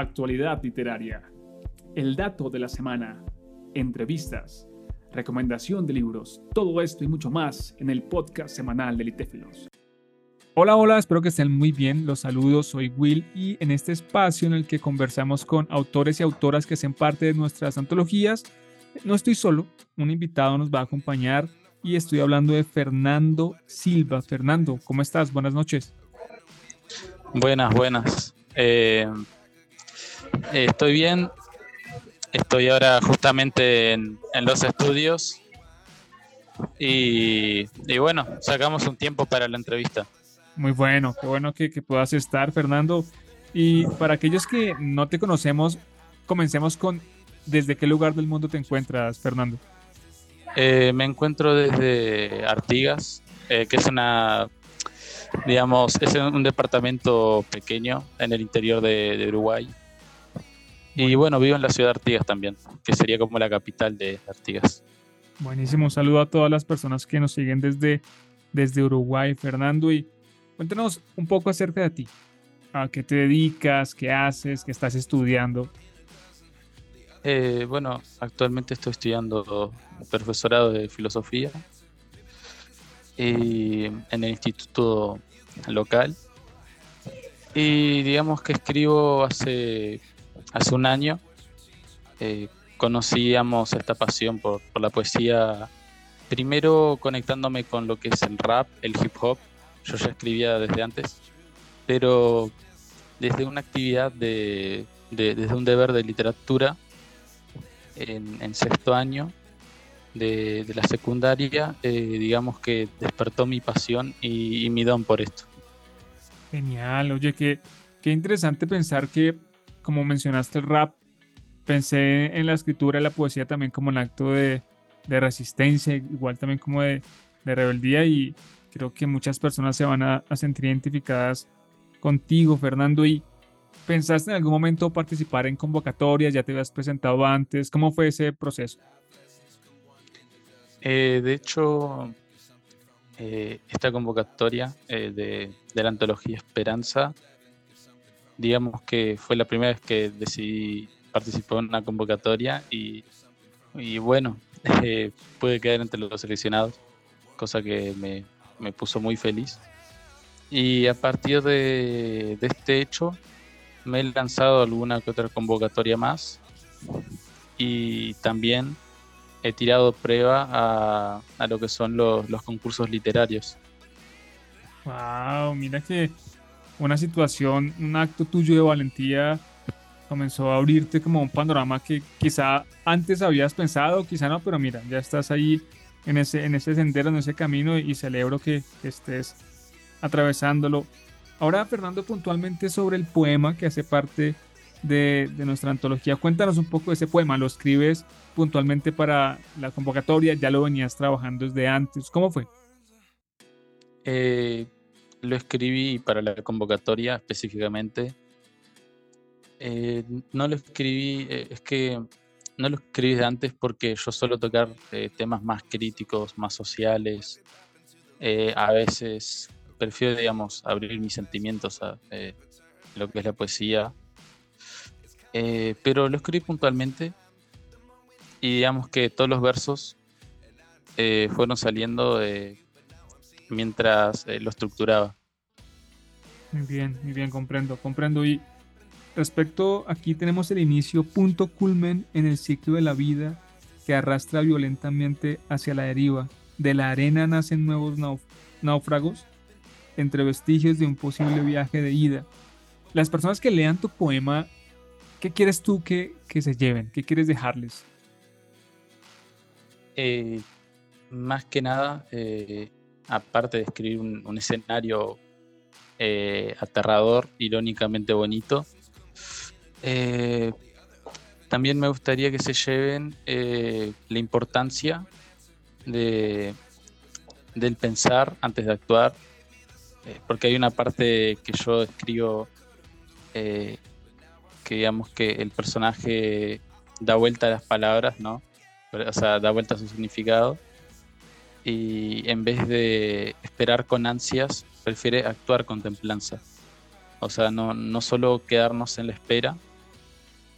actualidad literaria, el dato de la semana, entrevistas, recomendación de libros, todo esto y mucho más en el podcast semanal de Litéfilos. Hola, hola, espero que estén muy bien. Los saludos, soy Will y en este espacio en el que conversamos con autores y autoras que hacen parte de nuestras antologías, no estoy solo, un invitado nos va a acompañar y estoy hablando de Fernando Silva. Fernando, ¿cómo estás? Buenas noches. Buenas, buenas. Eh, estoy bien. Estoy ahora justamente en, los estudios. Y, bueno, sacamos un tiempo para la entrevista. Muy bueno, qué bueno que, puedas estar, Fernando. Y para aquellos que no te conocemos, comencemos con ¿desde qué lugar del mundo te encuentras, Fernando? Eh, me encuentro desde Artigas, eh, que es una digamos, es un departamento pequeño en el interior de, Uruguay. Y bueno, vivo en la ciudad de Artigas también, que sería como la capital de Artigas. Buenísimo, un saludo a todas las personas que nos siguen desde, desde Uruguay, Fernando. Y cuéntanos un poco acerca de ti. ¿A qué te dedicas? ¿Qué haces? ¿Qué estás estudiando? Eh, bueno, actualmente estoy estudiando profesorado de filosofía y en el instituto local. Y digamos que escribo hace, hace un año. Eh, conocíamos esta pasión por, la poesía, primero conectándome con lo que es el rap, el hip hop. Yo ya escribía desde antes, pero desde una actividad de, desde un deber de literatura en, sexto año de, la secundaria, eh, digamos que despertó mi pasión y, mi don por esto. Genial, oye, qué, qué interesante pensar que, como mencionaste el rap, pensé en la escritura y la poesía también como un acto de, resistencia, igual también como de, rebeldía y creo que muchas personas se van a, sentir identificadas contigo, Fernando. ¿Y pensaste en algún momento participar en convocatorias? ¿Ya te habías presentado antes? ¿Cómo fue ese proceso? Eh, de hecho, eh, esta convocatoria eh, de, la antología Esperanza, digamos que fue la primera vez que decidí participar en una convocatoria y, bueno, pude quedar entre los seleccionados, cosa que me, puso muy feliz. Y a partir de, de este hecho, me he lanzado alguna que otra convocatoria más y también he tirado prueba a, a lo que son los, los, concursos literarios. Wow, mira que una situación, un acto tuyo de valentía comenzó a abrirte como un panorama que quizá antes habías pensado, quizá no, pero mira, ya estás ahí en ese, en ese sendero, en ese camino y celebro que, estés atravesándolo. Ahora, Fernando, puntualmente sobre el poema que hace parte de, nuestra antología. Cuéntanos un poco de ese poema. ¿Lo escribes puntualmente para la convocatoria? ¿Ya lo venías trabajando desde antes? ¿Cómo fue? Eh, lo escribí para la convocatoria específicamente. Eh, no lo escribí, eh, es que no lo escribí de antes porque yo suelo tocar temas más críticos, más sociales. a veces prefiero, digamos, abrir mis sentimientos a lo que es la poesía eh, pero lo escribí puntualmente y digamos que todos los versos eh, fueron saliendo eh, mientras lo estructuraba. Muy bien, muy bien, comprendo, comprendo. Y respecto, aquí tenemos el inicio, punto culmen en el ciclo de la vida que arrastra violentamente hacia la deriva. De la arena nacen nuevos náufragos entre vestigios de un posible viaje de ida. Las personas que lean tu poema ¿Qué quieres tú que, se lleven? ¿Qué quieres dejarles? Eh, más que nada, eh, aparte de escribir un, escenario eh, aterrador, irónicamente bonito, también me gustaría que se lleven la importancia de, del pensar antes de actuar, porque hay una parte que yo escribo que digamos que el personaje da vuelta a las palabras, ¿no? O sea, da vuelta a su significado. Y en vez de esperar con ansias, prefiere actuar con templanza. O sea, no, no solo quedarnos en la espera,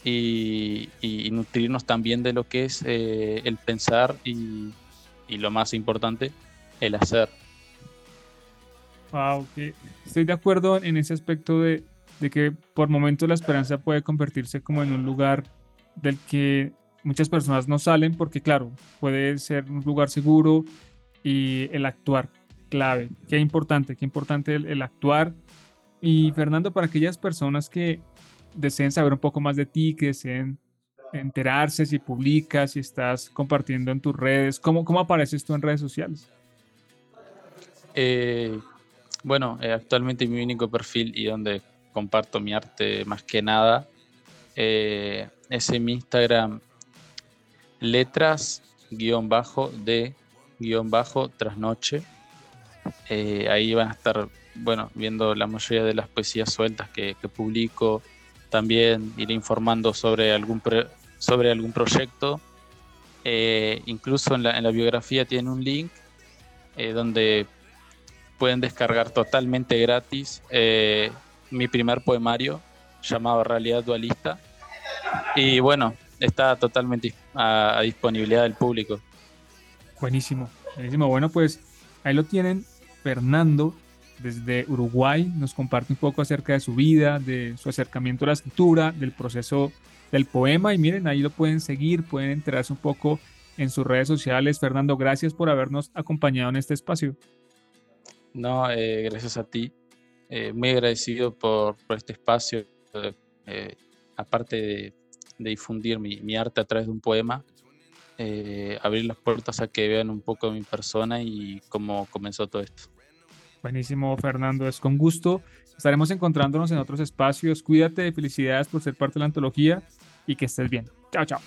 y, nutrirnos también de lo que es eh, el pensar y, lo más importante, el hacer. Wow, estoy de acuerdo en ese aspecto de, de que por momentos la esperanza puede convertirse como en un lugar del que muchas personas no salen porque, claro, puede ser un lugar seguro y el actuar clave. Qué importante, qué importante el, actuar. Y Fernando, para aquellas personas que deseen saber un poco más de ti, que deseen enterarse si publicas, si estás compartiendo en tus redes, ¿cómo, cómo apareces tú en redes sociales? Eh, bueno, eh, actualmente mi único perfil y donde comparto mi arte más que nada eh, es en mi Instagram letras guion bajo trasnoche. Eh, ahí van a estar, bueno, viendo la mayoría de las poesías sueltas que, publico. También iré informando sobre algún, sobre algún proyecto. Eh, incluso en la, biografía tiene un link eh, donde pueden descargar totalmente gratis mi primer poemario llamado Realidad Dualista. Y bueno, está totalmente a, disponibilidad del público. Buenísimo, buenísimo. Bueno, pues ahí lo tienen. Fernando, desde Uruguay, nos comparte un poco acerca de su vida, de su acercamiento a la escritura, del proceso del poema. Y miren, ahí lo pueden seguir, pueden enterarse un poco en sus redes sociales. Fernando, gracias por habernos acompañado en este espacio. No, eh, gracias a ti. Eh, muy agradecido por, por este espacio. Eh, aparte de, de difundir mi, arte a través de un poema, eh, abrir las puertas a que vean un poco mi persona y cómo comenzó todo esto. Buenísimo, Fernando, es con gusto. Estaremos encontrándonos en otros espacios. Cuídate, felicidades por ser parte de la antología y que estés bien. Chao, chao.